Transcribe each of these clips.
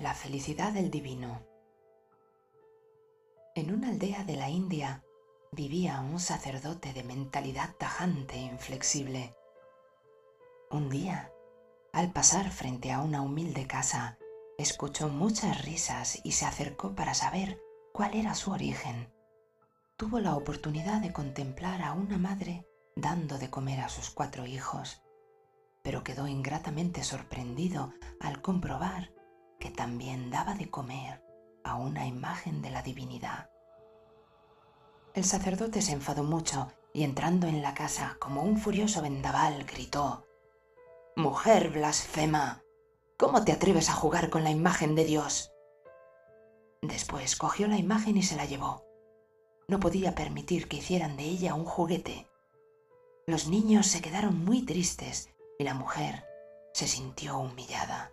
La felicidad del divino. En una aldea de la India vivía un sacerdote de mentalidad tajante e inflexible. Un día, al pasar frente a una humilde casa, escuchó muchas risas y se acercó para saber cuál era su origen. Tuvo la oportunidad de contemplar a una madre dando de comer a sus cuatro hijos, pero quedó ingratamente sorprendido al comprobar que también daba de comer a una imagen de la divinidad. El sacerdote se enfadó mucho y entrando en la casa como un furioso vendaval gritó, Mujer blasfema, ¿cómo te atreves a jugar con la imagen de Dios? Después cogió la imagen y se la llevó. No podía permitir que hicieran de ella un juguete. Los niños se quedaron muy tristes y la mujer se sintió humillada.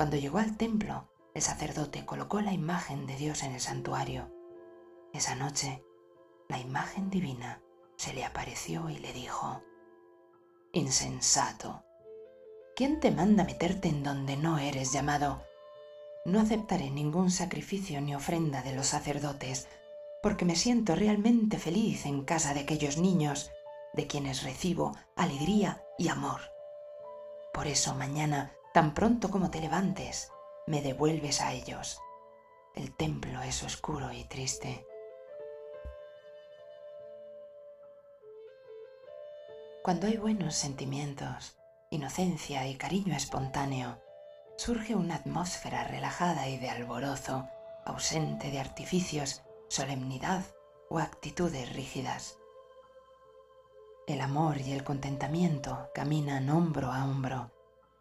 Cuando llegó al templo, el sacerdote colocó la imagen de Dios en el santuario. Esa noche, la imagen divina se le apareció y le dijo, Insensato, ¿quién te manda meterte en donde no eres llamado? No aceptaré ningún sacrificio ni ofrenda de los sacerdotes, porque me siento realmente feliz en casa de aquellos niños de quienes recibo alegría y amor. Por eso mañana Tan pronto como te levantes, me devuelves a ellos. El templo es oscuro y triste. Cuando hay buenos sentimientos, inocencia y cariño espontáneo, surge una atmósfera relajada y de alborozo, ausente de artificios, solemnidad o actitudes rígidas. El amor y el contentamiento caminan hombro a hombro,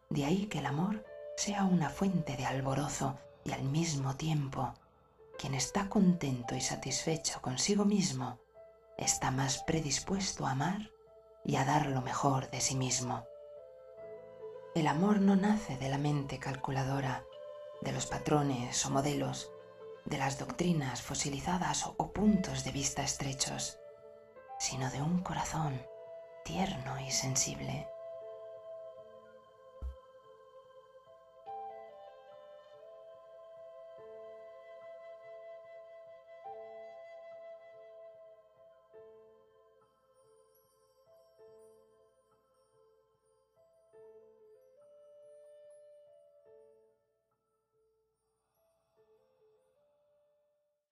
de ahí que el amor sea una fuente de alborozo y al mismo tiempo quien está contento y satisfecho consigo mismo está más predispuesto a amar y a dar lo mejor de sí mismo. El amor no nace de la mente calculadora, de los patrones o modelos, de las doctrinas fosilizadas o puntos de vista estrechos, sino de un corazón tierno y sensible